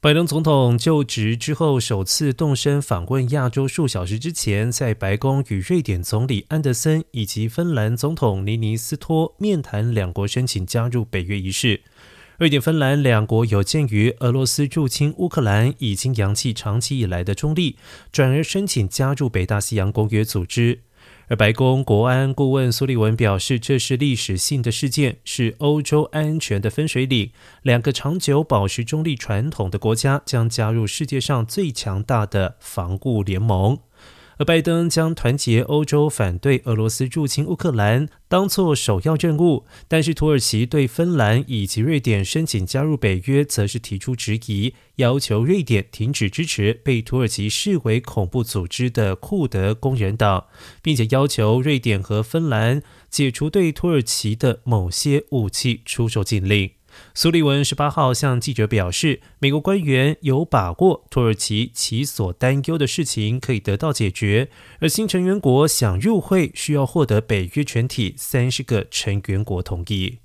拜登总统就职之后首次动身访问亚洲，数小时之前在白宫与瑞典总理安德森以及芬兰总统尼尼斯托面谈两国申请加入北约一事。瑞典、芬兰两国有鉴于俄罗斯入侵乌克兰，已经扬弃长期以来的中立，转而申请加入北大西洋公约组织。而白宫国安顾问苏利文表示，这是历史性的事件，是欧洲安全的分水岭。两个长久保持中立传统的国家将加入世界上最强大的防务联盟。而拜登将团结欧洲反对俄罗斯入侵乌克兰当作首要任务，但是土耳其对芬兰以及瑞典申请加入北约，则是提出质疑，要求瑞典停止支持被土耳其视为恐怖组织的库德工人党，并且要求瑞典和芬兰解除对土耳其的某些武器出售禁令。苏利文十八号向记者表示，美国官员有把握土耳其其所担忧的事情可以得到解决，而新成员国想入会需要获得北约全体三十个成员国同意。